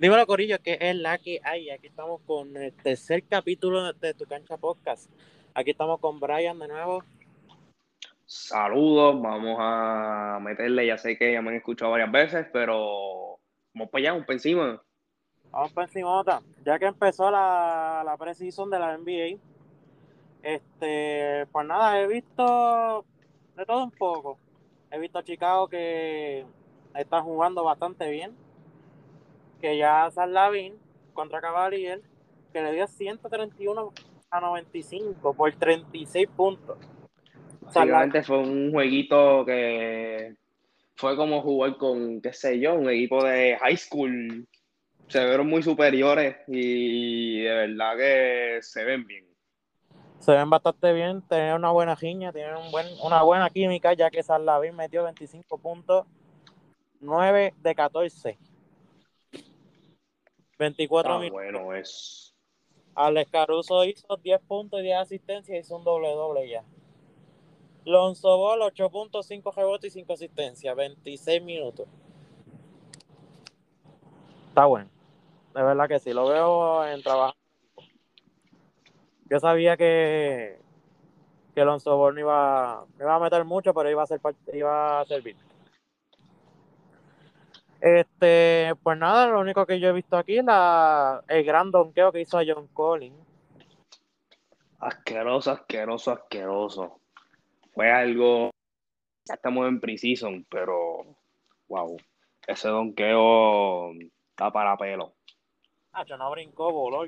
Dímelo, Corillo, que es la que hay. Aquí estamos con el tercer capítulo de Tu Cancha Podcast. Aquí estamos con Brian de nuevo. Saludos, vamos a meterle. Ya sé que ya me han escuchado varias veces, pero vamos para allá, vamos para encima. Vamos para encima, otra. Ya que empezó la, la pre-season de la NBA, este, pues nada, he visto de todo un poco. He visto a Chicago que está jugando bastante bien que ya San Lavín contra Cavalier, que le dio 131 a 95 por 36 puntos. Básicamente fue un jueguito que fue como jugar con, qué sé yo, un equipo de high school. Se vieron muy superiores y de verdad que se ven bien. Se ven bastante bien, tienen una buena giña, tienen un buen, una buena química, ya que San Lavín metió 25 puntos, 9 de 14. 24 minutos. Bueno, es. Alex Caruso hizo 10 puntos y 10 asistencias y hizo un doble doble ya. Lonzo Ball 8.5 rebotes y 5 asistencias, 26 minutos. Está bueno. De verdad que sí, lo veo en trabajo. Yo sabía que, que Lonzo Ball no iba, no iba a meter mucho, pero iba a, ser, iba a servir. Este, pues nada, lo único que yo he visto aquí es la, el gran donqueo que hizo a John Collins. Asqueroso, asqueroso, asqueroso. Fue algo. Ya estamos en preseason, pero. Wow. Ese donqueo está para pelo. Ah, yo no brincó, voló.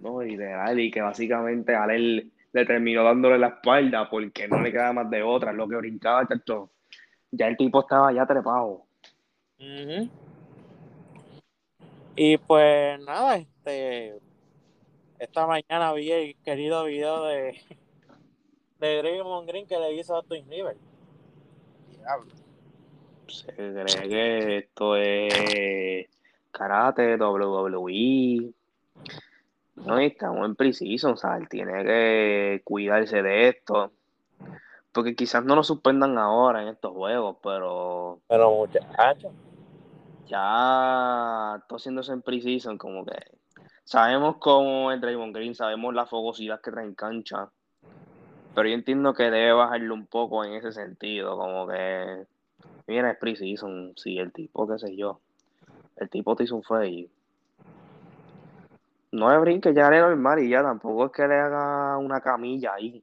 No, literal, y que básicamente a él le terminó dándole la espalda porque no le queda más de otra. Lo que brincaba, chacho ya el tipo estaba ya trepado. Y pues nada, este esta mañana vi el querido video de de Draymond Green que le hizo a Twin River. Diablo. Se cree que esto es karate, WWE. No, estamos en preciso, o sea, él tiene que cuidarse de esto porque quizás no lo suspendan ahora en estos juegos, pero. Pero muchachos. Ya estoy haciéndose en preseason, como que. Sabemos cómo es Draymond Green, sabemos la fogosidad que trae en cancha. Pero yo entiendo que debe bajarle un poco en ese sentido, como que. Mira, es preseason, sí, el tipo, qué sé yo. El tipo te hizo un fue No es brinque, ya le normal y ya tampoco es que le haga una camilla ahí.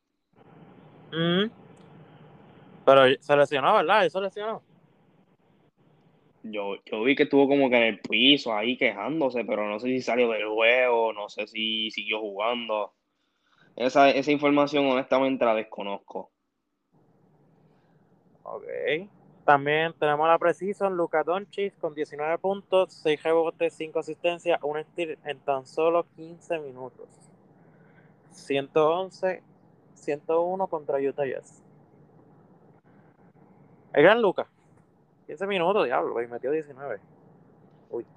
Mm. Pero se lesionó, ¿verdad? ¿Eso lesionó? Yo, yo vi que estuvo como que en el piso ahí quejándose, pero no sé si salió del juego, no sé si siguió jugando. Esa, esa información honestamente la desconozco. Ok. También tenemos la Precision, Luca Doncic con 19 puntos, 6 rebotes, 5 asistencias, un steal en tan solo 15 minutos. 111, 101 contra Utah Jazz. El gran Lucas. 15 minutos, diablo, y metió 19.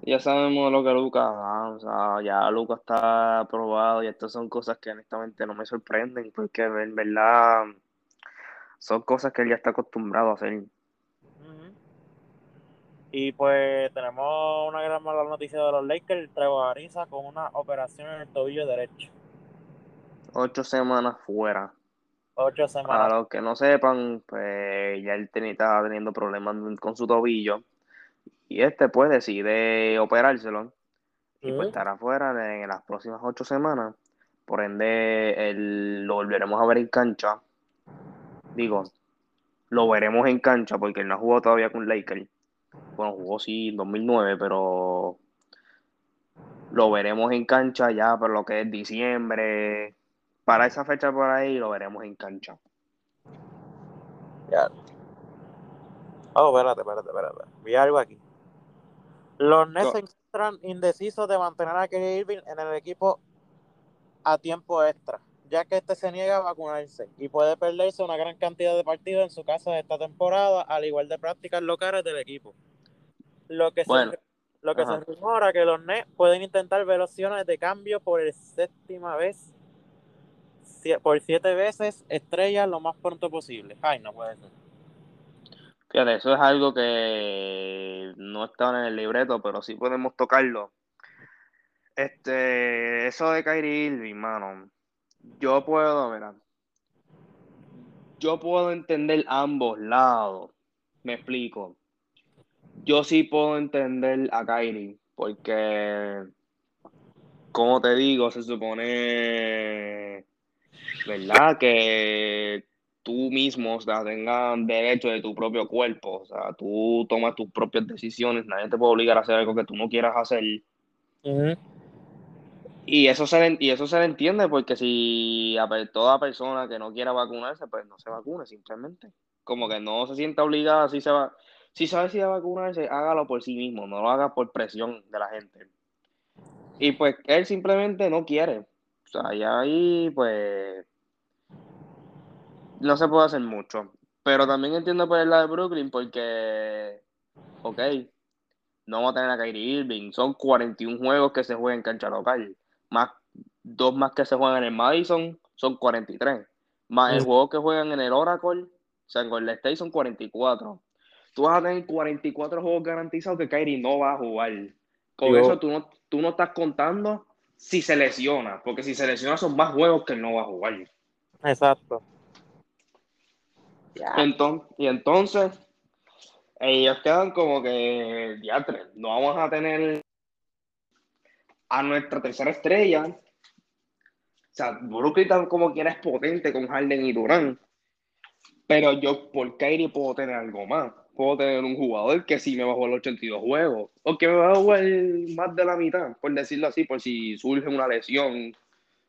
Ya sabemos lo que Lucas o sea, ya Lucas está aprobado y estas son cosas que honestamente no me sorprenden porque en verdad son cosas que él ya está acostumbrado a hacer. Y pues tenemos una gran mala noticia de los Lakers, Trevor Ariza con una operación en el tobillo derecho. Ocho semanas fuera. Ocho semanas. Para los que no sepan, pues ya él estaba teniendo problemas con su tobillo. Y este pues decide operárselo. Y pues estará fuera en las próximas ocho semanas. Por ende, lo volveremos a ver en cancha. Digo, lo veremos en cancha porque él no ha jugado todavía con Lakers. Bueno, jugó sí en 2009, pero lo veremos en cancha ya por lo que es diciembre, para esa fecha por ahí lo veremos en cancha. Ya. Oh, espérate, espérate, espérate. Vi algo aquí. Los Nets están indecisos de mantener a Kerry Irving en el equipo a tiempo extra, ya que este se niega a vacunarse y puede perderse una gran cantidad de partidos en su casa de esta temporada, al igual de prácticas locales del equipo. Lo que, se, lo que se rumora que los Nets pueden intentar ver opciones de cambio por el séptima vez por siete veces estrella lo más pronto posible. Ay, no puede ser. Fíjate, eso es algo que no está en el libreto, pero sí podemos tocarlo. Este, eso de Kyrie Irving, mano, yo puedo, mira, yo puedo entender ambos lados. Me explico. Yo sí puedo entender a Kyrie, porque, como te digo, se supone, ¿verdad? Que tú mismo o sea, tengas derecho de tu propio cuerpo. O sea, tú tomas tus propias decisiones, nadie te puede obligar a hacer algo que tú no quieras hacer. Y eso se y eso se le entiende porque si a toda persona que no quiera vacunarse, pues no se vacune simplemente. Como que no se sienta obligada, si se va, si sabe si va a vacunarse, hágalo por sí mismo, no lo haga por presión de la gente. Y pues él simplemente no quiere. Y ahí pues no se puede hacer mucho. Pero también entiendo por el lado de Brooklyn porque, ok, no vamos a tener a Kyrie Irving. Son 41 juegos que se juegan en cancha local más dos más que se juegan en el Madison, son 43. Más el mm. juego que juegan en el Oracle, o sea, en Golden State son 44. Tú vas a tener 44 juegos garantizados que Kyrie no va a jugar. Con eso tú no, tú no estás contando si se lesiona, porque si se lesiona son más juegos que él no va a jugar. Exacto. Entonces, y entonces, ellos quedan como que, ya no vamos a tener a nuestra tercera estrella. O sea, Brooklyn como quiera es potente con Harden y Durán. Pero yo por Kyrie puedo tener algo más. Puedo tener un jugador que sí me va a jugar 82 juegos. O que me va a jugar más de la mitad, por decirlo así, por si surge una lesión.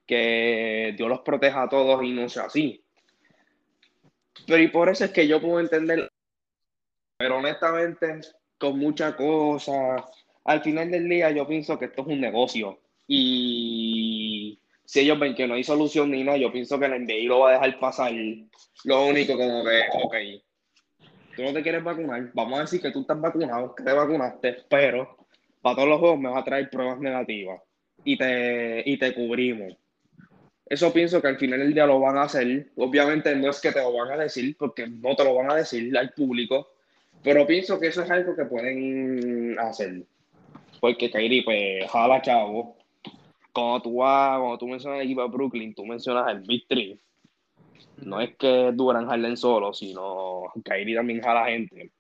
Que Dios los proteja a todos y no sea así. Pero y por eso es que yo puedo entender. Pero honestamente, con muchas cosas al final del día yo pienso que esto es un negocio y si ellos ven que no hay solución ni nada, yo pienso que el NBA lo va a dejar pasar. Lo único como que, ok, tú no te quieres vacunar, vamos a decir que tú estás vacunado, que te vacunaste, pero para todos los juegos me va a traer pruebas negativas y te, y te cubrimos. Eso pienso que al final del día lo van a hacer. Obviamente no es que te lo van a decir, porque no te lo van a decir al público, pero pienso que eso es algo que pueden hacer porque Kairi, pues, jala chavo. Cuando tú vas, cuando tú mencionas el equipo de Brooklyn, tú mencionas el Big Three. No es que Duran Harden solo, sino Kairi también jala gente.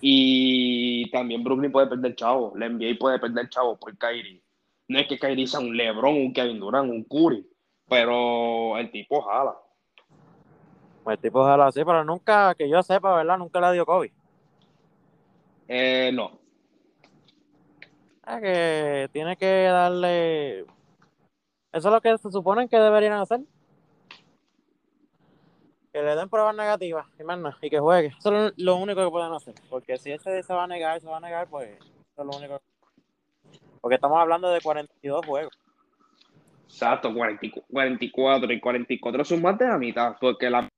Y también Brooklyn puede perder chavo. La NBA puede perder chavo por Kairi. No es que Kairi sea un LeBron, un Kevin Durant, un Curry, pero el tipo jala. Pues el tipo jala, sí, pero nunca, que yo sepa, ¿verdad? Nunca le dio COVID. Eh, no. Ah, que tiene que darle. Eso es lo que se supone que deberían hacer. Que le den pruebas negativas y más nada, y que juegue. Eso es lo único que pueden hacer. Porque si ese se va a negar, se va a negar, pues eso es lo único. Porque estamos hablando de 42 juegos. Exacto, 44 y 44 son más de la mitad, porque la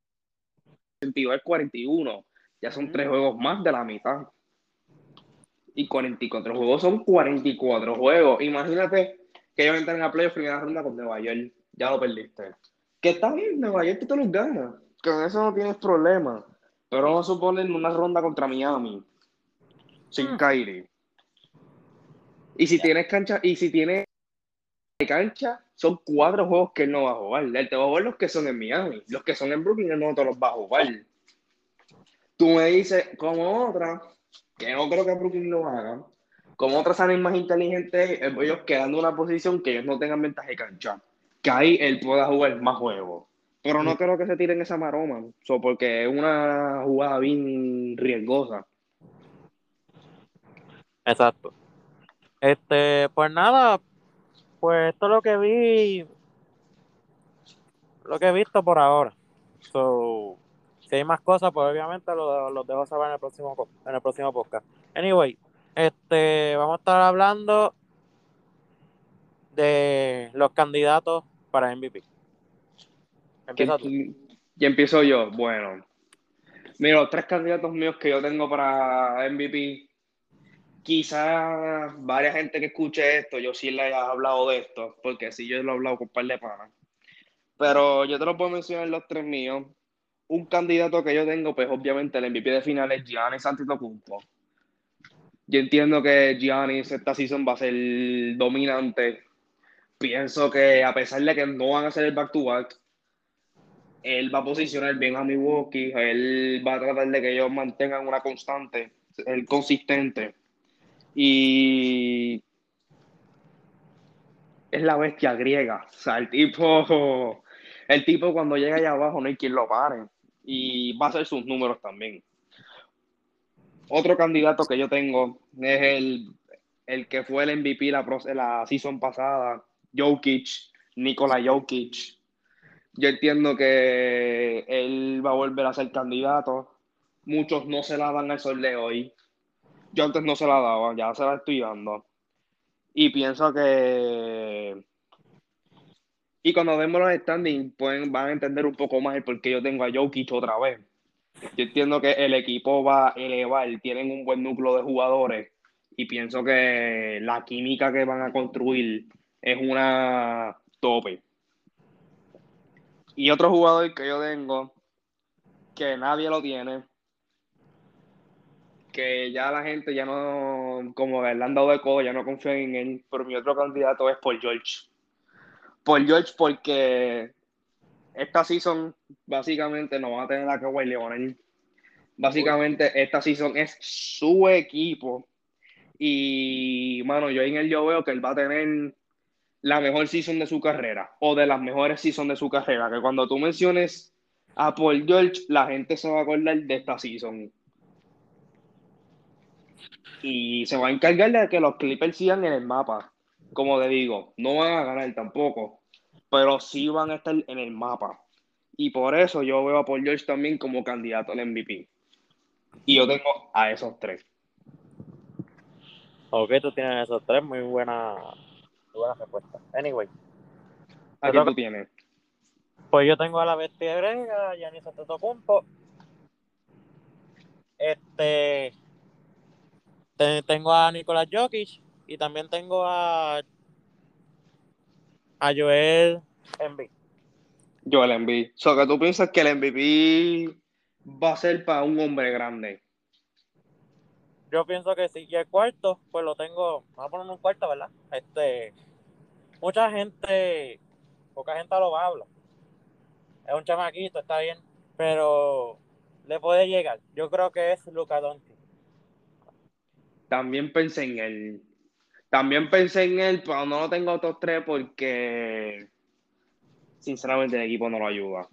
42 es 41, ya son tres juegos más de la mitad y 44 juegos son 44 juegos. Imagínate que ellos entran a playoff primera ronda con Nueva York. Ya lo perdiste. Que está bien, Nueva York tú te los ganas. Con eso no tienes problema. Pero vamos a suponer una ronda contra Miami. Sin hmm. Kyrie. Y si tienes cancha, y si tienes cancha, son cuatro juegos que él no va a jugar. Él te va a jugar los que son en Miami. Los que son en Brooklyn, él no te los va a jugar. Tú me dices, como otra, que no creo que Brooklyn lo haga, como otras salen más inteligentes, ellos quedando en una posición que ellos no tengan ventaja de cancha. Que ahí él pueda jugar más juegos. Pero no creo que se tiren esa maroma, porque es una jugada bien riesgosa. Exacto. Este, pues nada, pues esto es lo que vi, lo que he visto por ahora. So, si hay más cosas, pues obviamente los, los dejo saber en el próximo en el próximo podcast. Anyway, este vamos a estar hablando de los candidatos para MVP. Empieza tú. Y empiezo yo. Bueno, mira, los tres candidatos míos que yo tengo para MVP, quizás varias gente que escuche esto, yo sí le haya hablado de esto, porque sí yo lo he hablado con un par de panas. Pero yo te lo puedo mencionar los tres míos. un candidato que yo tengo, pues obviamente el MVP de final es Giannis Antetokounmpo. Yo entiendo que Giannis esta season va a ser dominante. Pienso que a pesar de que no van a hacer el back-to-back, él va a posicionar bien a Milwaukee, él va a tratar de que ellos mantengan una constante, el consistente. Y es la bestia griega. O sea, el tipo, el tipo cuando llega allá abajo no hay quien lo pare. Y va a hacer sus números también. Otro candidato que yo tengo es el, el que fue el MVP la, la season pasada, Jokic, Nikola Jokic. Yo entiendo que él va a volver a ser candidato. Muchos no se la dan al sol de hoy. Yo antes no se la daba, ya se la estoy dando. Y pienso que. Y cuando vemos los standings, pueden, van a entender un poco más el por qué yo tengo a Jokic otra vez. Yo entiendo que el equipo va a elevar, tienen un buen núcleo de jugadores y pienso que la química que van a construir es una tope. Y otro jugador que yo tengo, que nadie lo tiene, que ya la gente ya no, como le han dado de codo, ya no confía en él, pero mi otro candidato es Paul George. Paul George porque esta season básicamente no va a tener a Kawhi Leonard. Básicamente esta season es su equipo. Y, mano, yo en él yo veo que él va a tener la mejor season de su carrera o de las mejores seasons de su carrera. Que cuando tú menciones a Paul George, la gente se va a acordar de esta season. Y se va a encargar de que los Clippers sigan en el mapa. Como te digo, no van a ganar tampoco, pero sí van a estar en el mapa. Y por eso yo veo a Paul George también como candidato al MVP. Y yo tengo a esos tres. Ok, tú tienes esos tres, muy buena, muy buena respuesta. Anyway. ¿A quién tú tienes? Pues yo tengo a la bestia grega, Yanis Antetokounmpo. Este tengo a Nicolás Jokic y también tengo a a Joel Embiid. Joel Embiid. So que tú piensas que el MVP va a ser para un hombre grande. Yo pienso que sí. Y el cuarto, pues lo tengo. Vamos a poner un cuarto, ¿verdad? Este. Mucha gente. Poca gente lo habla. Es un chamaquito, está bien. Pero le puede llegar. Yo creo que es Luca Doncic también pensé en él. También pensé en él, pero no lo tengo otros tres porque sinceramente el equipo no lo ayuda.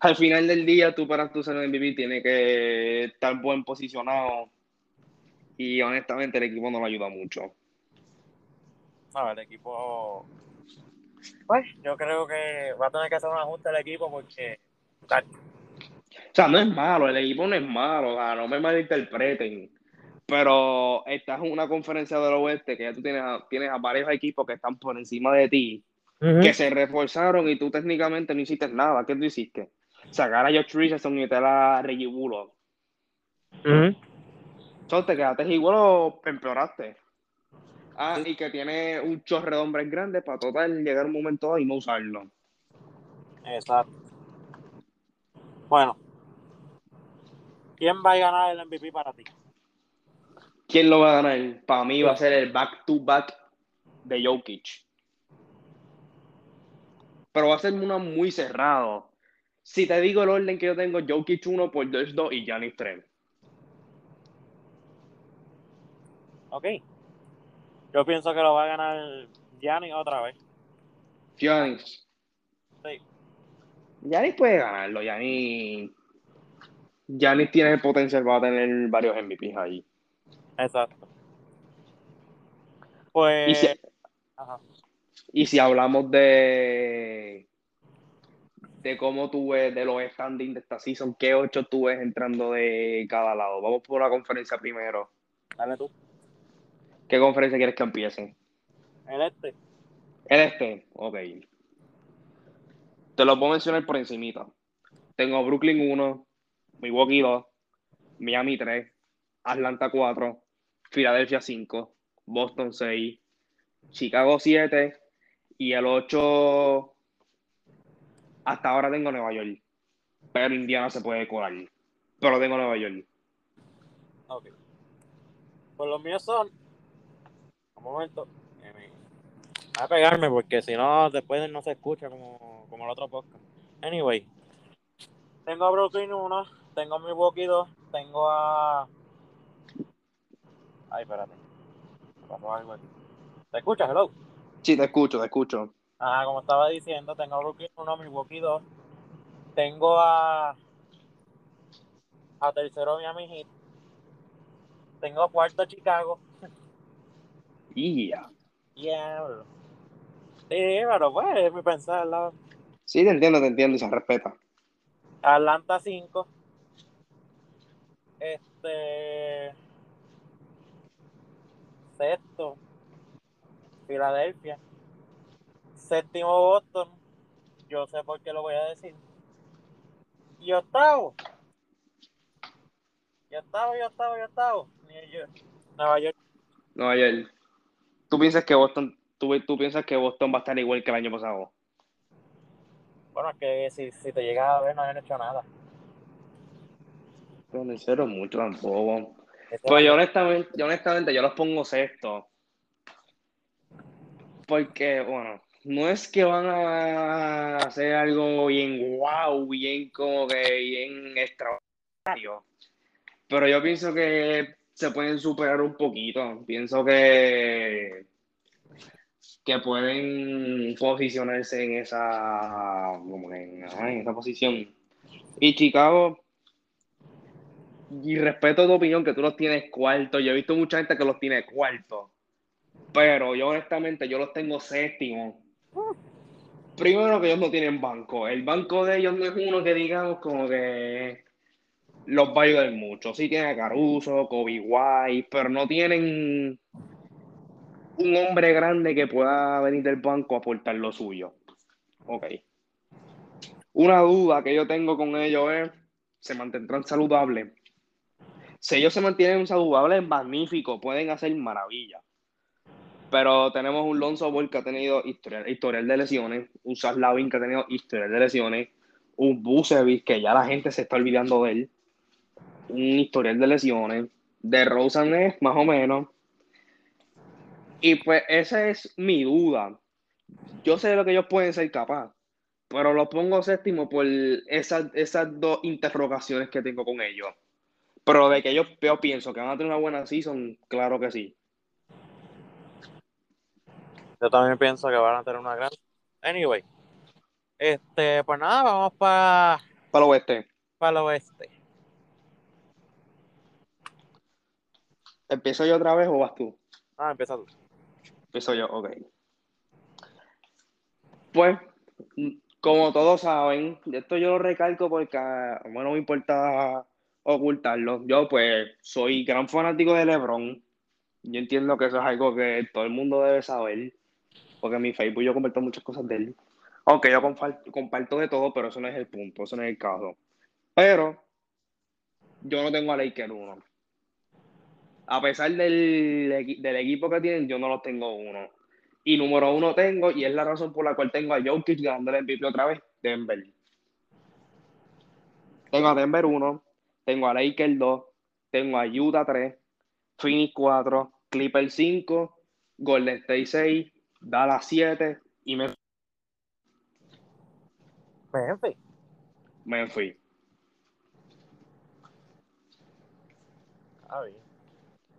Al final del día, tú para tu ser MVP tienes que estar buen posicionado y honestamente el equipo no lo ayuda mucho. A el equipo. Pues yo creo que va a tener que hacer un ajuste al equipo porque. O sea, no es malo, el equipo no es malo, o sea, no me malinterpreten. Pero estás en una conferencia del oeste que ya tú tienes a, tienes a varios equipos que están por encima de ti, que se reforzaron y tú técnicamente no hiciste nada. ¿Qué tú hiciste? Sacar a Josh Richardson y meter a Reggie Bullock. Entonces te quedaste igual o empeoraste. Ah, y que tiene un chorre de hombres grandes para total llegar un momento y no usarlo. Exacto. Bueno. ¿Quién va a ganar el MVP para ti? ¿Quién lo va a ganar? Para mí va a ser el back-to-back de Jokic. Pero va a ser uno muy cerrado. Si te digo el orden que yo tengo, Jokic 1 por 2 y Giannis 3. Ok. Yo pienso que lo va a ganar Giannis otra vez. Giannis. Sí. Giannis puede ganarlo. Giannis, Giannis tiene el potencial para tener varios MVPs ahí. Exacto. Pues. Y si, hablamos de de cómo tú ves de los standings de esta season, qué ocho tú ves entrando de cada lado. Vamos por la conferencia primero. Dale tú. ¿Qué conferencia quieres que empiece? El este. El este, ok. Te lo puedo mencionar por encimita. Tengo Brooklyn 1, Milwaukee 2, Miami 3, Atlanta 4, Filadelfia 5, Boston 6, Chicago 7 y el 8 hasta ahora tengo Nueva York. pero Indiana se puede colar. Pero tengo Nueva York. Ok. Pues los míos son. Un momento. Voy a pegarme porque si no, después no se escucha como, como el otro podcast. Anyway. Tengo a Brooklyn 1, tengo a Milwaukee 2, tengo a. Ay, espérate. Me pasó algo aquí. ¿Te escuchas, hello? Sí, te escucho, te escucho. Ah, como estaba diciendo, tengo a Brooklyn 1, Milwaukee 2. Tengo a. A tercero Miami Heat. Tengo a cuarto Chicago. Yeah. Yeah, bro. Sí, pero pues es mi pensar. ¿no? Sí, te entiendo, te entiendo y se respeta. Atlanta 5. Este. Sexto. Filadelfia. Séptimo Boston. Yo sé por qué lo voy a decir. Y octavo. Y octavo, y octavo, y octavo. Nueva York. Nueva York. ¿Tú piensas que Boston, tú, tú piensas que Boston va a estar igual que el año pasado? Bueno, es que si, si te llegas a ver, no han hecho nada. No me cero mucho tampoco. Ese Pues yo honestamente, yo honestamente, yo los pongo sexto. Porque, bueno, no es que van a hacer algo bien wow, bien como que bien extraordinario. Pero yo pienso que se pueden superar un poquito. Pienso que, que pueden posicionarse en esa, como en esa posición. Y Chicago, y respeto tu opinión que tú los tienes cuarto. Yo he visto mucha gente que los tiene cuarto. Pero yo honestamente yo los tengo séptimo. Primero que ellos no tienen banco. El banco de ellos no es uno que digamos como que los va a ayudar mucho. Sí tiene a Caruso, Kobe White, pero no tienen un hombre grande que pueda venir del banco a aportar lo suyo. Ok. Una duda que yo tengo con ellos es, ¿se mantendrán saludables? Si ellos se mantienen saludables, magnífico, pueden hacer maravillas. Pero tenemos un Lonzo Ball que ha tenido historial, de lesiones, un Lavin que ha tenido historial de lesiones, un Bucevic que ya la gente se está olvidando de él, un historial de lesiones, de Rosen es más o menos. Y pues esa es mi duda. Yo sé de lo que ellos pueden ser capaz, pero los pongo séptimo por esas, esas dos interrogaciones que tengo con ellos. Pero de que yo, yo pienso que van a tener una buena season, claro que sí. Yo también pienso que van a tener una gran. Anyway. Este, pues nada, vamos para Para el oeste. el oeste. ¿Empiezo yo otra vez o vas tú? Ah, empieza tú. Empiezo yo, ok. Pues, como todos saben, esto yo lo recalco porque a mí no me importa ocultarlo. Yo, pues, soy gran fanático de LeBron. Yo entiendo que eso es algo que todo el mundo debe saber, porque en mi Facebook yo comparto muchas cosas de él. Aunque yo comparto, comparto de todo, pero eso no es el punto, eso no es el caso. Pero, yo no tengo a Laker uno. A pesar del, del equipo que tienen, yo no los tengo uno. Y número uno tengo, y es la razón por la cual tengo a Jokic ganando el MVP otra vez, Denver. Tengo a Denver 1, tengo a Lakers 2, tengo a Utah 3, Phoenix 4, Clippers 5, Golden State 6, Dallas 7 y me, Memphis. Memphis. Ah, bien.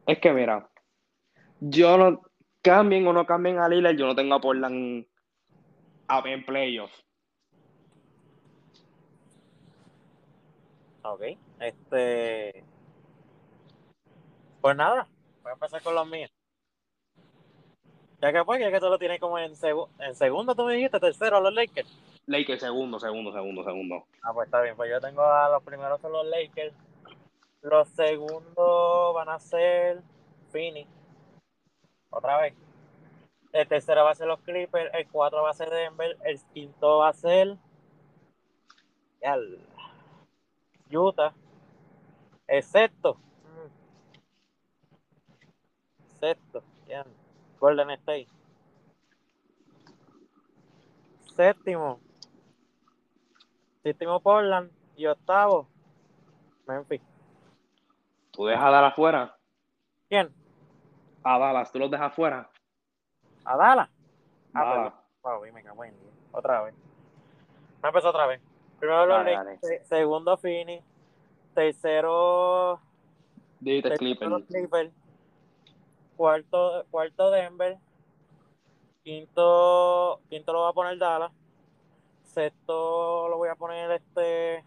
Es que mira, yo no cambien o no cambien a Lillard, yo no tengo a Portland a en playoffs. Ok. Este. Pues nada, voy a empezar con los míos. Ya que pues, ya que tú lo tienes como en, segu- en segundo, tú me dijiste, tercero, los Lakers. Lakers segundo, segundo, segundo, segundo. Ah, pues está bien, pues yo tengo a los primeros son los Lakers. Los segundos van a ser Phoenix. Otra vez. El tercero va a ser los Clippers. El cuatro va a ser Denver. El quinto va a ser. Utah. El sexto. Sexto. Golden State. Séptimo. Séptimo Portland. Y octavo, Memphis. ¿Tú dejas a Dallas afuera? ¿Quién? A Dallas, ¿tú los dejas afuera? ¿A Dallas? Ah, Dallas. pues, wow, me cago en diez. Otra vez. Me empezó otra vez. Primero los Dale, Lakers, segundo Phoenix, tercero, tercero Clippers. los Clippers, cuarto, cuarto Denver, quinto, quinto lo voy a poner Dallas, sexto lo voy a poner este,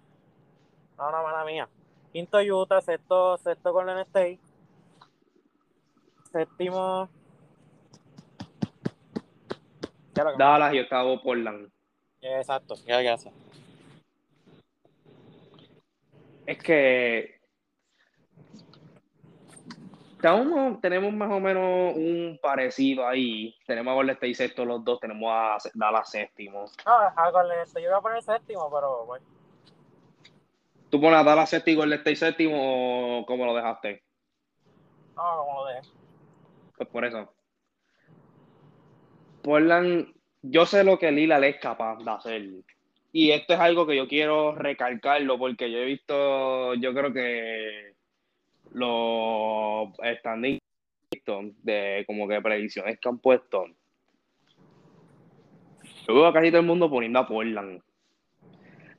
no, no, mala mía, quinto Utah, sexto, sexto Golden State, séptimo, Dallas y octavo Portland. exacto, ya, sé. Es que estamos- tenemos más o menos un parecido ahí. Tenemos a Golden State sexto los dos, tenemos a Dallas séptimo. No, a Golden State, yo iba a poner séptimo, pero bueno. ¿Tú pones a Dallas séptimo Golden State séptimo o cómo lo dejaste? No, como lo dejé. Pues por eso. Portland, yo sé lo que Lillard es capaz de hacer. Y esto es algo que yo quiero recalcarlo porque yo he visto, yo creo que los standings de como que predicciones que han puesto. Yo veo a casi todo el mundo poniendo a Portland.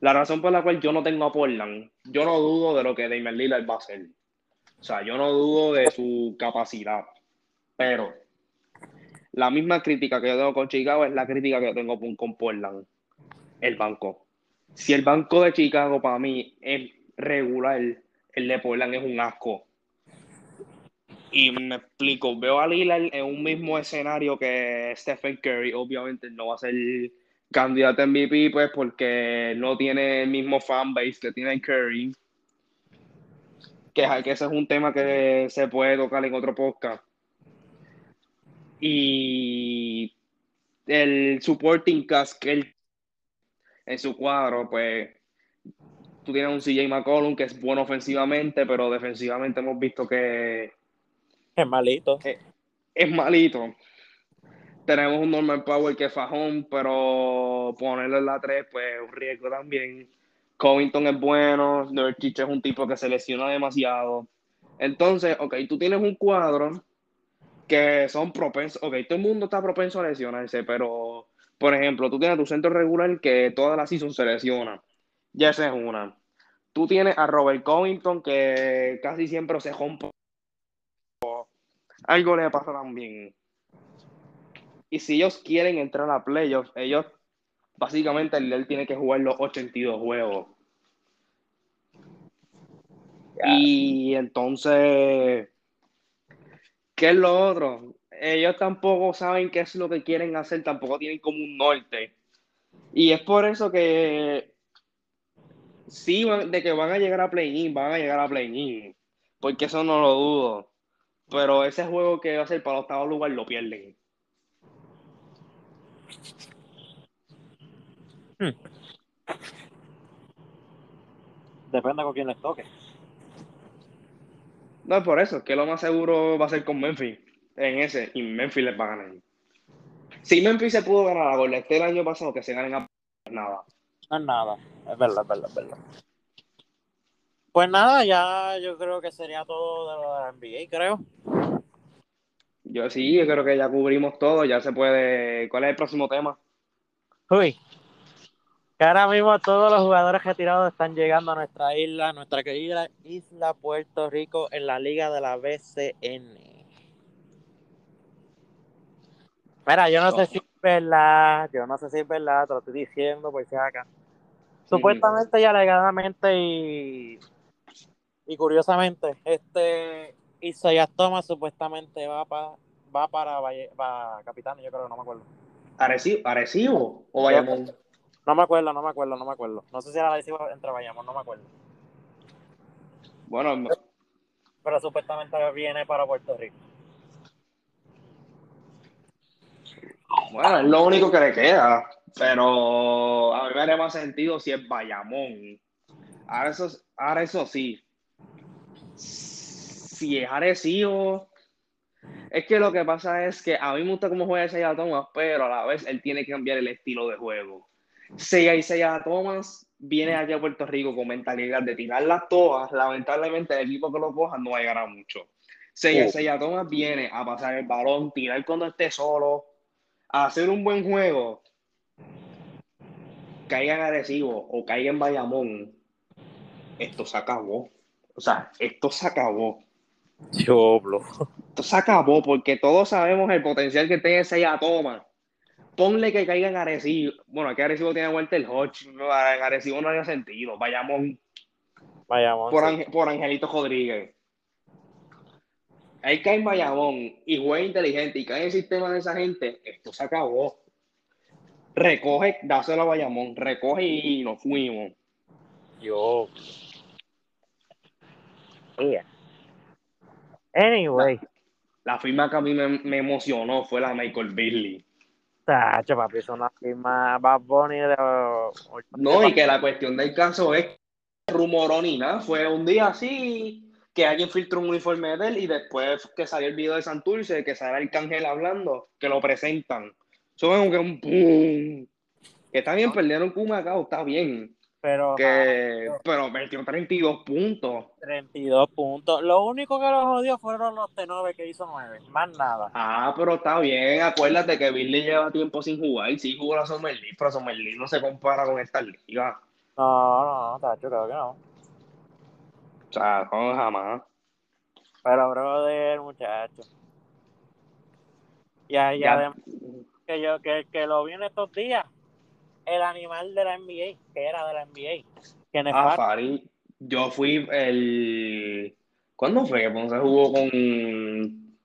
La razón por la cual yo no tengo a Portland, yo no dudo de lo que Damian Lillard va a hacer. O sea, yo no dudo de su capacidad. Pero la misma crítica que yo tengo con Chicago es la crítica que yo tengo con, Portland. El banco. Si el banco de Chicago para mí es regular, el de Portland es un asco. Y me explico, veo a Lillard en un mismo escenario que Stephen Curry. Obviamente no va a ser candidato a MVP, pues porque no tiene el mismo fanbase que tiene Curry. Que, que ese es un tema que se puede tocar en otro podcast. Y el supporting cast que él en su cuadro, pues tú tienes un CJ McCollum que es bueno ofensivamente, pero defensivamente hemos visto que Es malito. es malito. Tenemos un Norman Powell que es fajón, pero ponerlo en la 3, pues es un riesgo también. Covington es bueno, Nurkic es un tipo que se lesiona demasiado. Entonces, ok, tú tienes un cuadro que son propensos, ok, todo el mundo está propenso a lesionarse, pero, por ejemplo, tú tienes tu centro regular que toda la season se lesiona. Ya esa es una. Tú tienes a Robert Covington que casi siempre se rompe. Algo le pasa también. Y si ellos quieren entrar a playoffs, ellos básicamente él tiene que jugar los 82 juegos. Y entonces, ¿qué es lo otro? Ellos tampoco saben qué es lo que quieren hacer, tampoco tienen como un norte. Y es por eso que sí, van- de que van a llegar a play-in, van a llegar a play-in. Porque eso no lo dudo. Pero ese juego que va a ser para el octavo lugar lo pierden. Depende con quién les toque. No, es por eso, que lo más seguro va a ser con Memphis en ese, y Memphis les va a ganar. Si Memphis se pudo ganar a Golden State el año pasado, que se ganen a nada. No es nada. Es verdad, es verdad, es verdad. Pues nada, ya yo creo que sería todo de la NBA, creo. Yo sí, yo creo que ya cubrimos todo, ya se puede. ¿Cuál es el próximo tema? Uy. Que ahora mismo todos los jugadores retirados están llegando a nuestra isla, nuestra querida isla Puerto Rico, en la liga de la BCN. Mira, yo no sé si es verdad, yo no sé si es verdad, te lo estoy diciendo por si acá. Supuestamente y alegadamente y, y curiosamente, este Isaiah Thomas supuestamente va para va para Valle, va Capitán, yo creo que no me acuerdo. ¿Arecibo, Arecibo o Bayamón? No me acuerdo, no me acuerdo, no me acuerdo. No sé si era la entre Bayamón, no me acuerdo. Bueno, Pero supuestamente viene para Puerto Rico. bueno, es lo único que le queda. Pero a mí me haría más sentido si es Bayamón. Ahora eso, ahora eso sí. Si es Arecibo. Es que lo que pasa es que a mí me gusta cómo juega Isaiah Thomas, pero a la vez él tiene que cambiar el estilo de juego. Seiya Isaiah Thomas viene aquí a Puerto Rico con mentalidad de tirarlas todas, lamentablemente el equipo que lo coja no va a llegar mucho. Sella, Sella Thomas viene a pasar el balón, tirar cuando esté solo, a hacer un buen juego, caiga en Arecibo o caiga en Bayamón, esto se acabó. O sea, esto se acabó. Diablo. Esto se acabó porque todos sabemos el potencial que tiene Sella Thomas ponle que caiga en Arecibo. Bueno, aquí Arecibo tiene vuelta el Hodge. En Arecibo no había sentido. Vayamos. Vayamos. Por, por Angelito Rodríguez. Ahí cae en Bayamón y juega inteligente y cae en el sistema de esa gente, esto se acabó. Recoge, dáselo a Bayamón, recoge y nos fuimos. Yo. Anyway. La, firma que a mí me, me emocionó fue la de Michael Beasley. Tacho, papi, son las firmas Bad Bunny de... No, y que la cuestión del caso es rumoró ni nada. Fue un día así que alguien filtró un uniforme de él y después que salió el video de Santurce, que sale el cangel hablando, que lo presentan. Eso es como que un pum. Que está bien, perdieron Kumacao, está bien. Pero, que, pero metió 32 puntos. 32 puntos. Lo único que los odió fueron los T9 que hizo 9. Más nada. Ah, pero está bien. Acuérdate que Billy lleva tiempo sin jugar. Sí jugó la Summer League, pero Summer League no se compara con esta liga. No, no, tacho, creo que no. O sea, no, jamás. Pero, brother, muchacho. Y, y además que yo que, que lo vi en estos días el animal de la NBA, que era de la NBA. ah, Fari. Yo fui el. ¿Cuándo fue que Ponce jugó con,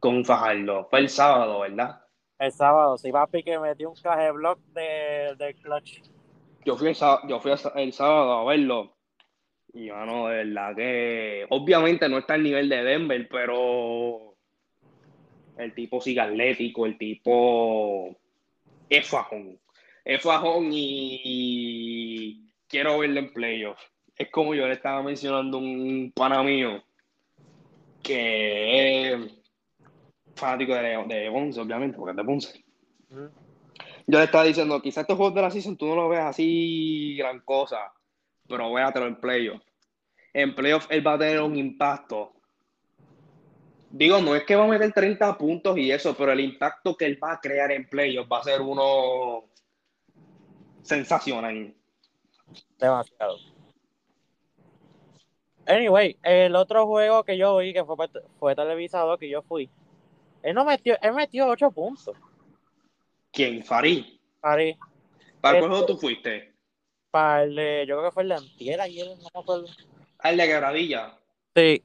con Fajardo? Fue el sábado, ¿verdad? El sábado, sí, papi, que metió un caje block de, del clutch. Yo fui, el, yo fui el sábado a verlo. Y bueno, de verdad que. Obviamente no está al nivel de Denver, pero. El tipo sigue atlético, el tipo. Es fajón es fajón y quiero verlo en playoff. Es como yo le estaba mencionando un pana mío que es fanático de, de Ponce, obviamente, porque es de Ponce. Yo le estaba diciendo, quizás estos juegos de la season tú no lo veas así gran cosa, pero véatelo en playoff. En playoff él va a tener un impacto. Digo, no es que va a meter 30 puntos y eso, pero el impacto que él va a crear en playoff va a ser uno sensacional. Demasiado. Anyway, el otro juego que yo vi que fue, fue televisado, que yo fui, él no metió, él metió 8 puntos. ¿Quién? Farid. Farid. ¿Para cuál juego tú fuiste? Para el de, yo creo que fue el de Antier ayer, no me acuerdo. ¿El de Quebradilla? Sí.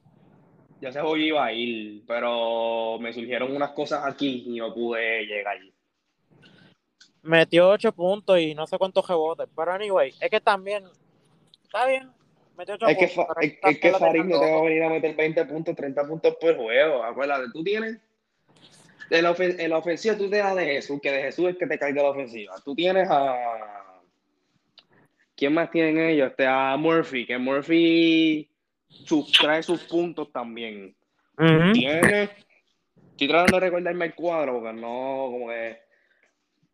Ya se hoy iba a ir, pero me surgieron unas cosas aquí y no pude llegar metió 8 puntos y no sé cuántos rebotes. Pero anyway, es que también está bien. Metió 8 es puntos, que, es, que Farid no te va a venir a meter 20 puntos, 30 puntos por juego. Acuérdate, tú tienes. En la, en la ofensiva tú te das de Jesús, que de Jesús es que te caiga la ofensiva. Tú tienes a. ¿Quién más tienen ellos? Este, a Murphy, que Murphy trae sus puntos también. Tiene. Estoy tratando de recordarme el cuadro, porque no, como que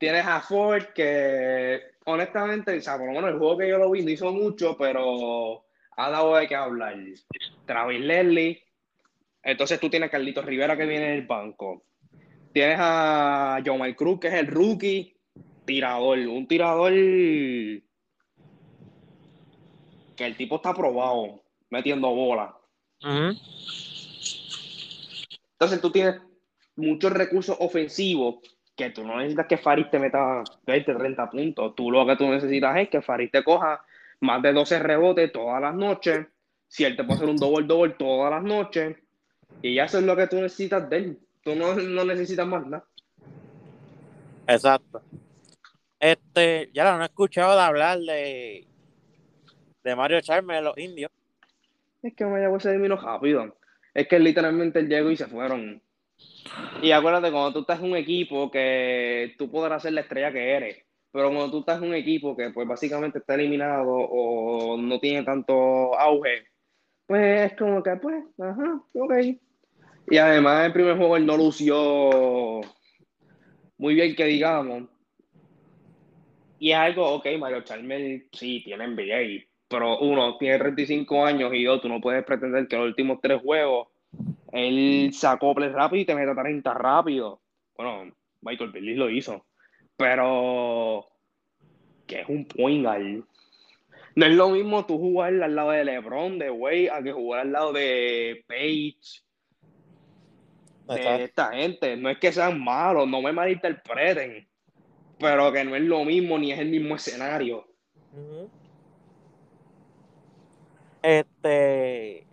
Tienes a Ford que, honestamente, o sea, por lo menos el juego que yo lo vi no hizo mucho, pero ha dado de qué hablar. Travis Leslie. Entonces tú tienes a Carlitos Rivera que viene del banco. Tienes a John Cruz, que es el rookie tirador. Un tirador que el tipo está probado metiendo bola. Entonces tú tienes muchos recursos ofensivos que tú no necesitas que Farid te meta 20, 30 puntos. Tú lo que tú necesitas es que Farid te coja más de 12 rebotes todas las noches. Si él te puede hacer un doble doble todas las noches. Y eso es lo que tú necesitas de él. Tú no, necesitas más nada. Exacto. Este, ya no he escuchado de hablar de, de Mario Charme de los indios. Es que Mayagüez pues, se vino rápido. Es que literalmente él llegó y se fueron. Y acuérdate, cuando tú estás en un equipo que tú podrás ser la estrella que eres, pero cuando tú estás en un equipo que pues básicamente está eliminado o no tiene tanto auge, pues es como que pues, ajá, ok. Y además el primer juego no lució muy bien que digamos. y es algo, ok, Mario Chalmers sí tiene NBA, pero uno, tiene 35 años y dos, tú no puedes pretender que los últimos tres juegos él se acople rápido y te meta 30 rápido. Bueno, Michael Billy lo hizo, pero que es un point guard. No es lo mismo tú jugar al lado de LeBron, de Wade, a que jugar al lado de Page, de esta gente. No es que sean malos, no me malinterpreten, pero que no es lo mismo ni es el mismo escenario. Este.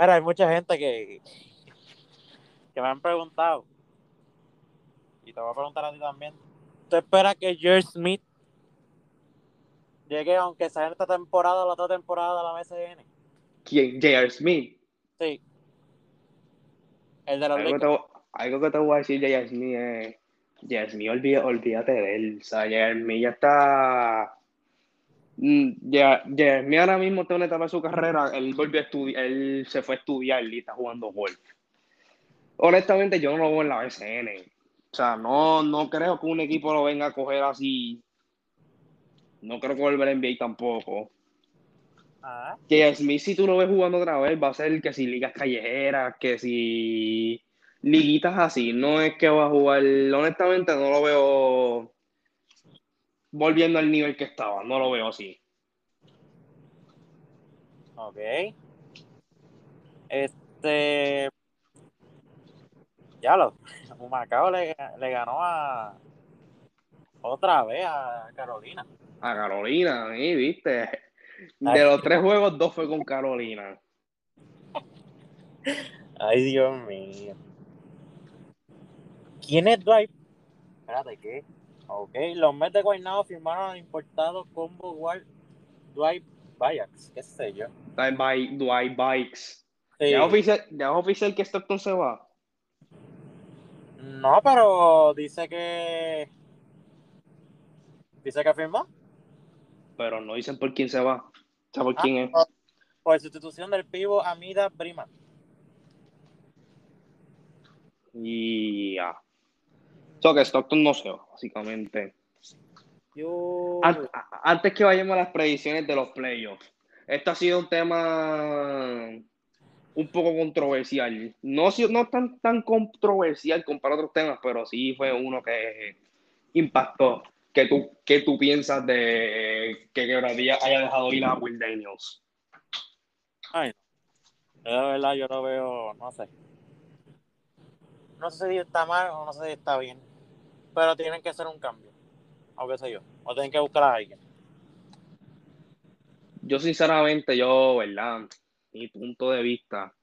Mira, hay mucha gente que, que me han preguntado, y te voy a preguntar a ti también. ¿Tú esperas que George Smith llegue, aunque sea en esta temporada o la otra temporada de la BCN. ¿Quién? J.R. Smith. Sí. El de los algo, te, algo que te voy a decir, J.R. Smith es. J.R. Smith, olvídate de él. O sea, J.R. Smith ya está. Ya, J.R. Smith ahora mismo está en una etapa de su carrera. Él volvió a estudiar, él se fue a estudiar y está jugando golf. Honestamente, yo no lo veo en la BCN. O sea, no, no creo que un equipo lo venga a coger así no creo que vuelva a NBA tampoco. Ah. Que Smith, si tú lo ves jugando otra vez, va a ser que si ligas callejeras, que si liguitas así. No es que va a jugar, honestamente, no lo veo volviendo al nivel que estaba. No lo veo así. Ok. Este. Ya lo. Humacao le, le ganó a. Otra vez a Carolina a Carolina, ¿sí? ¿viste? De los tres juegos, dos fue con Carolina. Ay, Dios mío. ¿Quién es Dwight? Espérate, ¿qué? Ok, los Mets de Guaynabo firmaron al importado Combo Dwight Bikes, qué sé yo. Dwight, Bikes. ¿Ya, es oficial, ¿Ya oficial que Stockton se va? No, pero dice que... Dice que firmó pero no dicen por quién se va. O por ah, quién es. Por sustitución del pivo Amida Brima. Y ya. So que Stockton no se va, básicamente. Antes que vayamos a las predicciones de los playoffs, esto ha sido un tema un poco controversial. No, no tan, tan controversial comparado a otros temas, pero sí fue uno que impactó. ¿Qué tú, qué tú piensas de que Quebradilla haya dejado ir a Will Daniels? Ay, de verdad yo lo veo, no sé. No sé si está mal o no sé si está bien. Pero tienen que hacer un cambio. O qué sé yo. O tienen que buscar a alguien. Yo sinceramente, yo, ¿verdad? Mi punto de vista.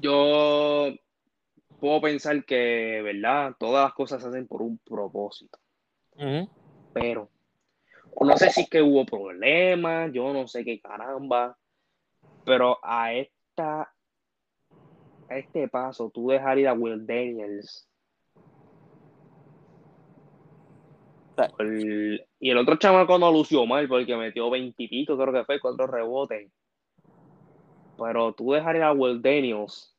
Yo puedo pensar que, ¿verdad? Todas las cosas se hacen por un propósito. Pero no sé si es que hubo problemas, yo no sé qué caramba, pero a esta a este paso, tú dejar ir a Will Daniels. Y el otro chamaco no lució mal porque metió veintipico, creo que fue, cuatro rebotes. Pero tú dejar ir a Will Daniels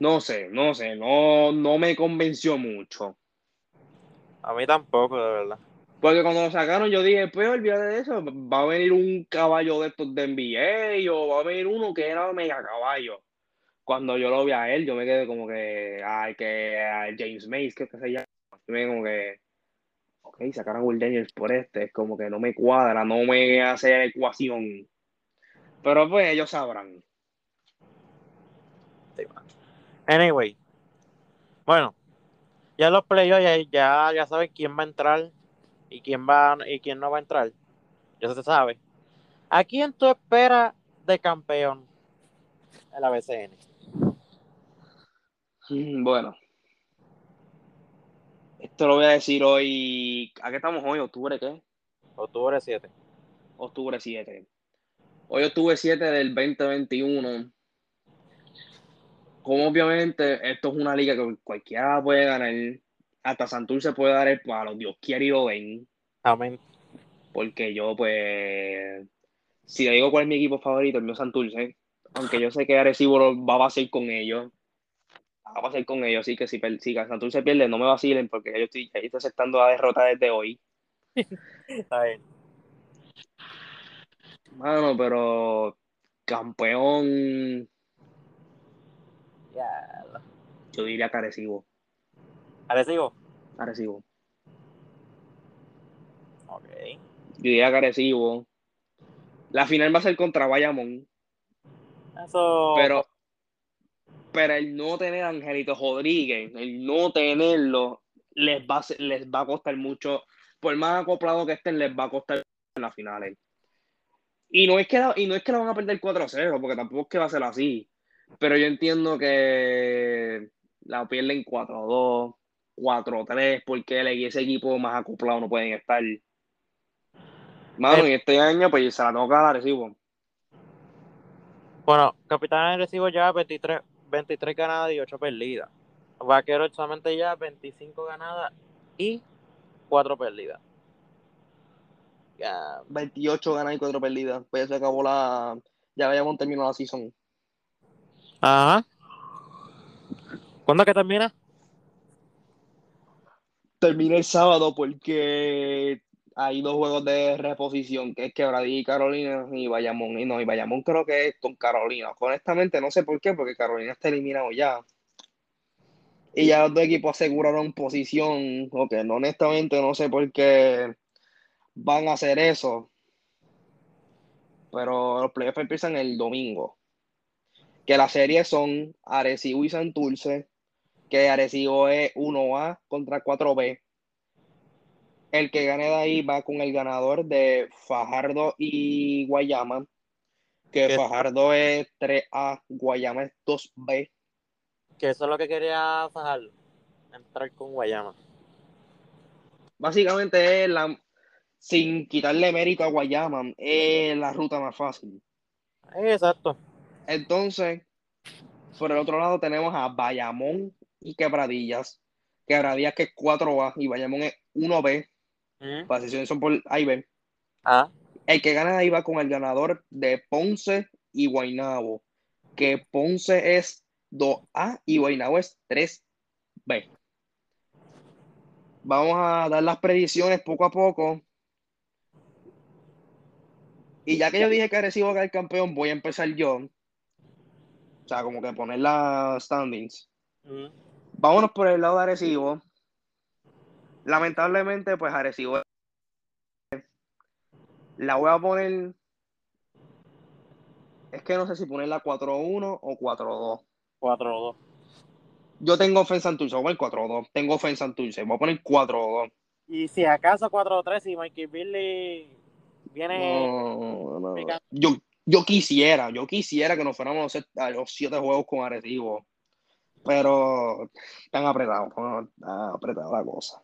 no sé, no sé, no, no me convenció mucho. A mí tampoco, de verdad. Porque cuando lo sacaron, yo dije, pues olvídate de eso, va a venir un caballo de estos de NBA o va a venir uno que era mega caballo. Cuando yo lo vi a él, yo me quedé como que, ay, que a James Mays, que se llama. Me como que, ok, sacaron a Will Daniels por este, es como que no me cuadra, no me hace ecuación. Pero pues ellos sabrán. Anyway. Bueno. Ya los playoffs ya, ya, saben quién va a entrar y quién va y quién no va a entrar. Ya se sabe. ¿A quién tú esperas de campeón en la BCN? Mm, bueno. Esto lo voy a decir hoy. ¿A qué estamos hoy? ¿Octubre qué? Octubre 7. Octubre 7. Hoy octubre 7 del 2021 como obviamente esto es una liga que cualquiera puede ganar, hasta Santurce puede dar el palo, Dios quiere y lo ven. Amén. Porque yo, pues, si le digo cuál es mi equipo favorito, el mío Santurce, aunque yo sé que Arecibo va a ser con ellos, a pasar con ellos. Así que si, si Santurce pierde, no me vacilen porque yo estoy, estoy aceptando la derrota desde hoy. Está bien. Mano, pero campeón. Ya. Yo diría que Arecibo. ¿Arecibo? Arecibo. Ok. Yo diría que Arecibo. La final va a ser contra Bayamón. Eso. Pero, pero el no tener a Angelito Rodríguez, el no tenerlo, les va, a, les va a costar mucho. Por más acoplado que estén, les va a costar en las finales. Y no es que la, y no es que la van a perder 4-0, porque tampoco es que va a ser así. Pero yo entiendo que la pierden 4-2, 4-3, porque ese equipo más acoplado no pueden estar. Mano, en este año, pues se la toca a Recibo. Bueno, Capitán Recibo ya 23, 23 ganadas y 8 perdidas. Vaquero solamente ya 25 ganadas y 4 perdidas. Ya. 28 ganadas y 4 perdidas. Pues ya se acabó la. Ya habíamos terminado la season. Ajá. ¿Cuándo es que termina? Termina el sábado porque hay dos juegos de reposición, que es Quebradilla y Carolina y Bayamón. Y no, y Bayamón creo que es con Carolina. Honestamente no sé por qué, porque Carolina está eliminado ya. Y ya los dos equipos aseguraron posición. Ok, honestamente no sé por qué van a hacer eso. Pero los playoffs empiezan el domingo. Que las series son Arecibo y Santurce. Que Arecibo es 1A contra 4B el que gane de ahí va con el ganador de Fajardo y Guayama, que Fajardo es 3A, Guayama es 2B. Que eso es lo que quería Fajardo, entrar con Guayama. Básicamente es la, sin quitarle mérito a Guayama, es la ruta más fácil. Exacto. Entonces, por el otro lado tenemos a Bayamón y Quebradillas. Quebradillas que es 4A y Bayamón es 1B. Las sesiones son por ahí ven. Ah. El que gana ahí va con el ganador de Ponce y Guaynabo. Que Ponce es 2A y Guaynabo es 3B. Vamos a dar las predicciones poco a poco. Y ya que yo dije que Arecibo era el campeón, voy a empezar yo. O sea, como que poner las standings. Vámonos por el lado de Arecibo. Lamentablemente, pues Arecibo la voy a poner. Es que no sé si ponerla 4-1 o 4-2. 4-2. Yo tengo ofensa en Santurce, voy a poner 4-2. Tengo ofensa en Santurce, voy a poner 4-2. Y si acaso 4-3, si Mikey Billy viene. No, no. Yo, yo quisiera, yo quisiera que nos fuéramos a los 7 juegos con Arecibo. Pero están apretados, están apretada la cosa.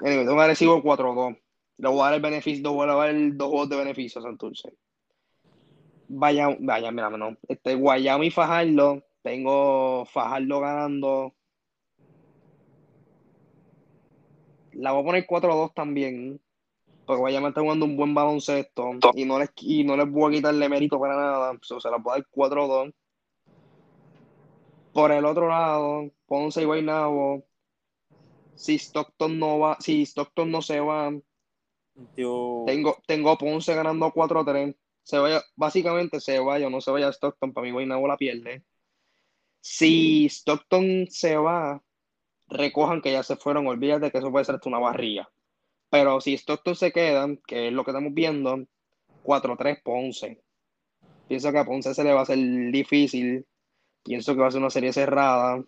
Anyway, tengo agresivo 4-2. Le voy a dar el beneficio, le voy a dar dos juegos de beneficio a Santurce. Vaya, vaya, mira, no. Este, Guayama y Fajardo. Tengo Fajardo ganando. La voy a poner 4-2 también. Porque Guayama está jugando un buen baloncesto. Y no les, y no les voy a quitarle mérito para nada. Se la voy a dar 4-2. Por el otro lado, Ponce y Guaynabo si Stockton no va, si Stockton no se va, tengo, tengo a Ponce ganando 4-3. Se vaya, básicamente se vaya o no se vaya Stockton, para mí Guaynabo la pierde. Si Stockton se va, recojan que ya se fueron, olvídate que eso puede ser una barrilla. Pero si Stockton se queda, que es lo que estamos viendo, 4-3 Ponce. Pienso que a Ponce se le va a hacer difícil. Pienso que va a ser una serie cerrada.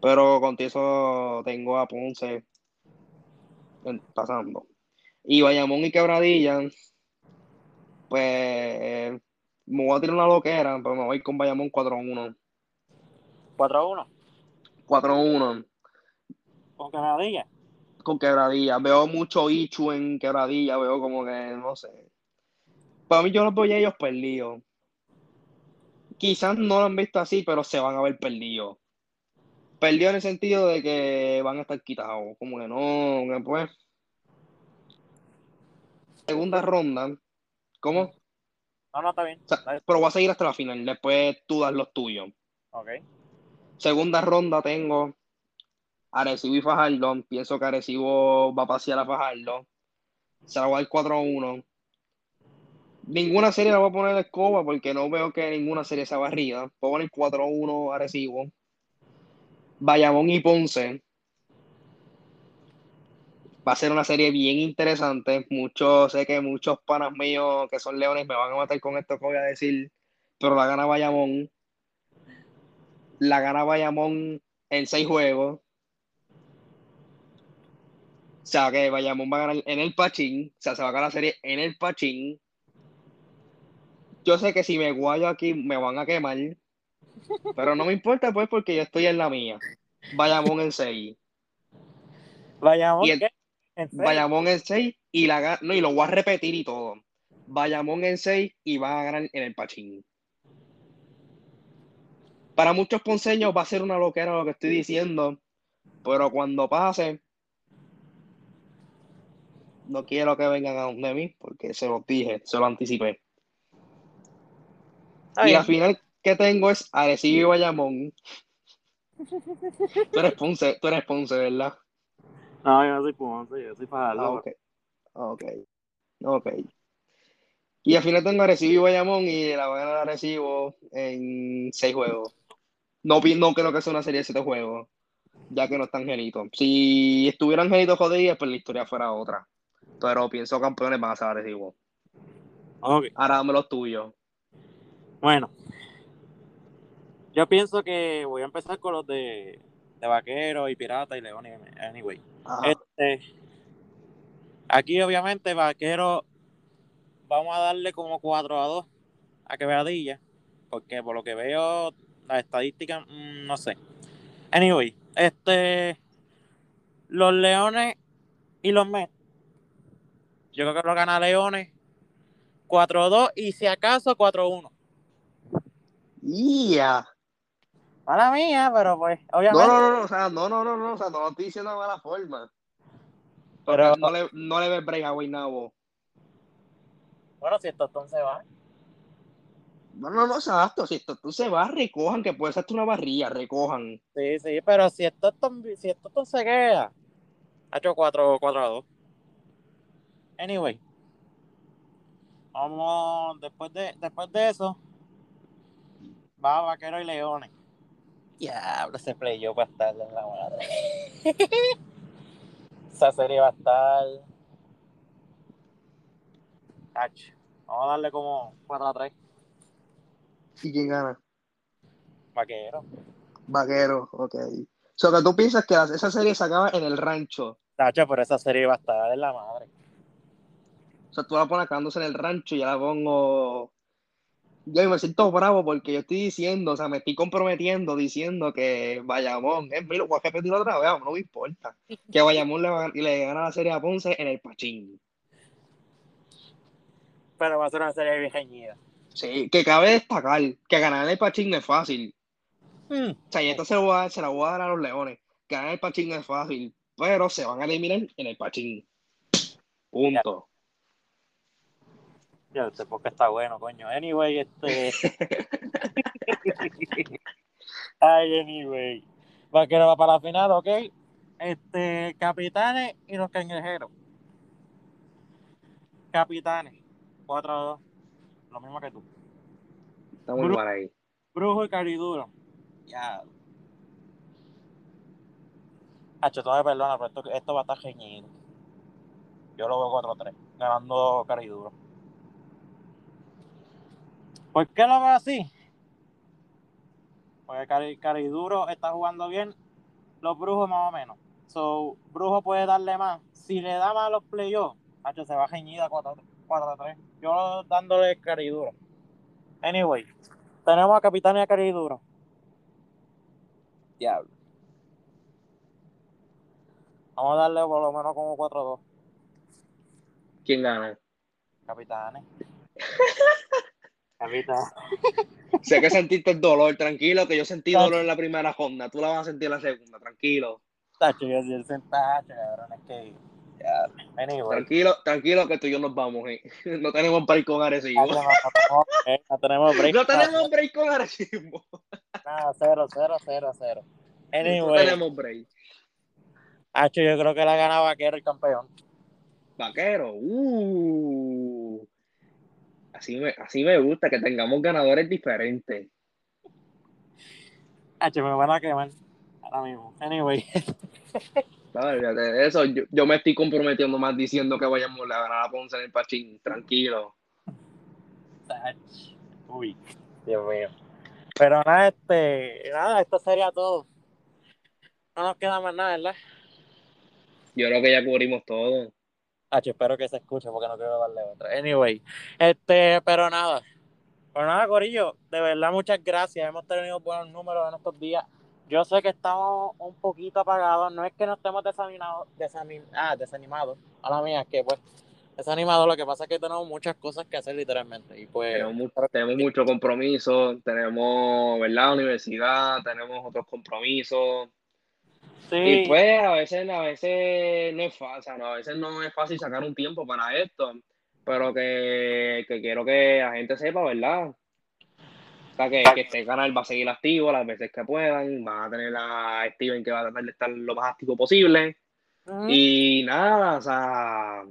Pero con eso tengo a Ponce pasando. Y Bayamón y Quebradilla, pues me voy a tirar una loquera, pero me voy con Bayamón 4-1. 4-1. 4-1. ¿Con Quebradilla? Con Quebradilla. Veo mucho Ichu en Quebradilla, veo como que, no sé. Para mí yo los voy a ellos perdidos. Quizás no lo han visto así, pero se van a ver perdidos perdió en el sentido de que van a estar quitados. Como que no, pues. Segunda ronda. ¿Cómo? No, no, está bien. pero va a seguir hasta la final. Después tú das los tuyos. Ok. Segunda ronda tengo Arecibo y Fajardo. Pienso que Arecibo va a pasear a Fajardo. Se la voy a dar 4-1. Ninguna serie la voy a poner en escoba porque no veo que ninguna serie sea barrida. Voy a poner 4-1 Arecibo. Bayamón y Ponce. Va a ser una serie bien interesante. Muchos, sé que muchos panas míos que son leones me van a matar con esto que voy a decir, pero la gana Bayamón. La gana Bayamón en seis juegos. O sea que Bayamón va a ganar en el Pachín. O sea, se va a ganar la serie en el Pachín. Yo sé que si me guayo aquí me van a quemar. Pero no me importa, pues, porque yo estoy en la mía. Bayamón en 6. Bayamón, Y el- ¿qué? ¿En? Bayamón en 6 y la no, y lo voy a repetir y todo. Bayamón en 6 y va a ganar en el Pachín. Para muchos ponceños va a ser una loquera lo que estoy diciendo, pero cuando pase, no quiero que vengan a donde mí, porque se los dije, se lo anticipé. Y la final que tengo es Arecibo y Bayamón. Tú eres Ponce, tú eres Ponce, ¿verdad? No, yo no soy Ponce, yo soy Ah, Fajardo. ok. Ok. Ok. Y al final tengo Arecibo y Bayamón y la van a ganar Arecibo en seis juegos. No, no creo que sea una serie de siete juegos, ya que no están genitos. Si estuvieran genitos jodidos, pues la historia fuera otra. Pero pienso campeones van a ser Arecibo. Ahora dame los tuyos. Bueno, yo pienso que voy a empezar con los de, de Vaquero y Pirata y León. Anyway, Ajá. este, aquí obviamente Vaquero, vamos a darle como 4 a 2 a Quebradilla, porque por lo que veo, las estadísticas, mm, no sé. Anyway, este, los Leones y los Mets, yo creo que lo gana Leones 4-2 y si acaso 4-1. ¡Ya! Mala mía, pero pues, No, obviamente. no, no, no, o sea, no, no, no, no, o sea, no lo estoy diciendo de mala forma. Pero- no le, no le ves break a Guaynabo. Bueno, si esto se va. No, no, no, exacto. Si esto tú se va, recojan, que puede ser una barrilla, recojan. Sí, sí, pero si esto, si esto se queda, ha hecho 4, 4 a 2. Anyway. Vamos, después de, después de eso, va Vaquero y Leones. Diablo, ese play yo va a estar en la madre. Esa serie va a estar. Ach, vamos a darle como 4 a 3. ¿Y quién gana? Vaquero. Vaquero, ok. O sea, que tú piensas que esa serie se acaba en el rancho. Tacho, pero esa serie va a estar en la madre. O sea, tú la pones acabándose en el rancho y ya la pongo. Yo me siento bravo porque yo estoy diciendo, o sea, me estoy comprometiendo diciendo que Bayamón, es lo voy a repetir otra vez, no me importa. Que Bayamón le, va- le gana la serie a Ponce en el Pachín. Pero va a ser una serie bien reñida. Sí, que cabe destacar que ganar el Pachín no es fácil. Hmm. O sea, y esto se, lo a- se la voy a dar a los Leones. Ganar el Pachín no es fácil, pero se van a eliminar en el Pachín. Punto. Ya, este porque está bueno, coño. Anyway, este. Ay, anyway. Vaquero va para la final, ok. Este, capitanes y los cangrejeros. Capitanes, 4 a 2. Lo mismo que tú. Está muy Bru- mal ahí. Brujo y Cariduro. Ya. Hacho, tú me perdonas, pero esto, esto va a estar reñido. Yo lo veo 4 a 3. Ganando Cariduro. ¿Por qué lo veo así? Porque Cari- Cariduro está jugando bien. Los brujos más o menos. So, Brujo puede darle más. Si le da más a los playoffs, se va reñida 4 a 3. Yo dándole Cariduro. Anyway, tenemos a Capitán y a Cariduro. Diablo. Vamos a darle por lo menos como 4-2. ¿Quién gana? Capitanes. Sé que sentiste el dolor, tranquilo, que yo sentí dolor en la primera ronda. Tú la vas a sentir en la segunda, tranquilo. Tacho, yo sentacho, cabrón. Es que. Ya. Anyway. Tranquilo, tranquilo que tú y yo nos vamos, eh. No tenemos break con Arecibo. No, no tenemos break, no tenemos break. No tenemos break con Arecibo. nada, cero, cero, cero, cero. No Anyway, tenemos break. Hacho, yo creo que la gana Vaquero el campeón. Vaquero, uh. Así me, así me gusta, que tengamos ganadores diferentes. Hacho, me van a quemar ahora mismo. Anyway, eso, yo, yo me estoy comprometiendo más diciendo que vayamos a ganar a Ponce en el Pachín, tranquilo. uy, Dios mío. Pero nada, este, nada, esto sería todo. No nos queda más nada, ¿verdad? Yo creo que ya cubrimos todo. Hacho, espero que se escuche porque no quiero darle otra. Anyway, este, pero nada. Pero nada, Corillo, de verdad muchas gracias. Hemos tenido buenos números en estos días. Yo sé que estamos un poquito apagados. No es que no estemos desanimados, desanim ah, desanimados. A la mía, que pues desanimados. Lo que pasa es que tenemos muchas cosas que hacer literalmente. Y pues, Tenemos, mu- tenemos mucho compromiso, tenemos, ¿verdad? Universidad, tenemos otros compromisos. Sí, Y pues a veces, a veces no es fácil, o sea, no, a veces no es fácil sacar un tiempo para esto, pero que, que quiero que la gente sepa, ¿verdad? O sea, que, que este canal va a seguir activo las veces que puedan, van a tener a Steven que va a tratar de estar lo más activo posible. Y nada, o sea,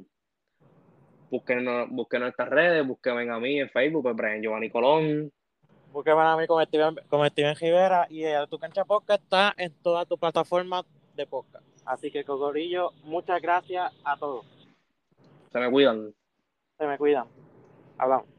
búsquenos, búsquenos en estas redes, búsquenme a mí en Facebook, pues Brian Giovanni Colón. Búsqueme a mí como Steven, Steven Rivera y Tu Cancha Podcast está en todas tus plataformas de podcast. Así que, Cocorillo, muchas gracias a todos. Se me cuidan. Se me cuidan. Hablamos.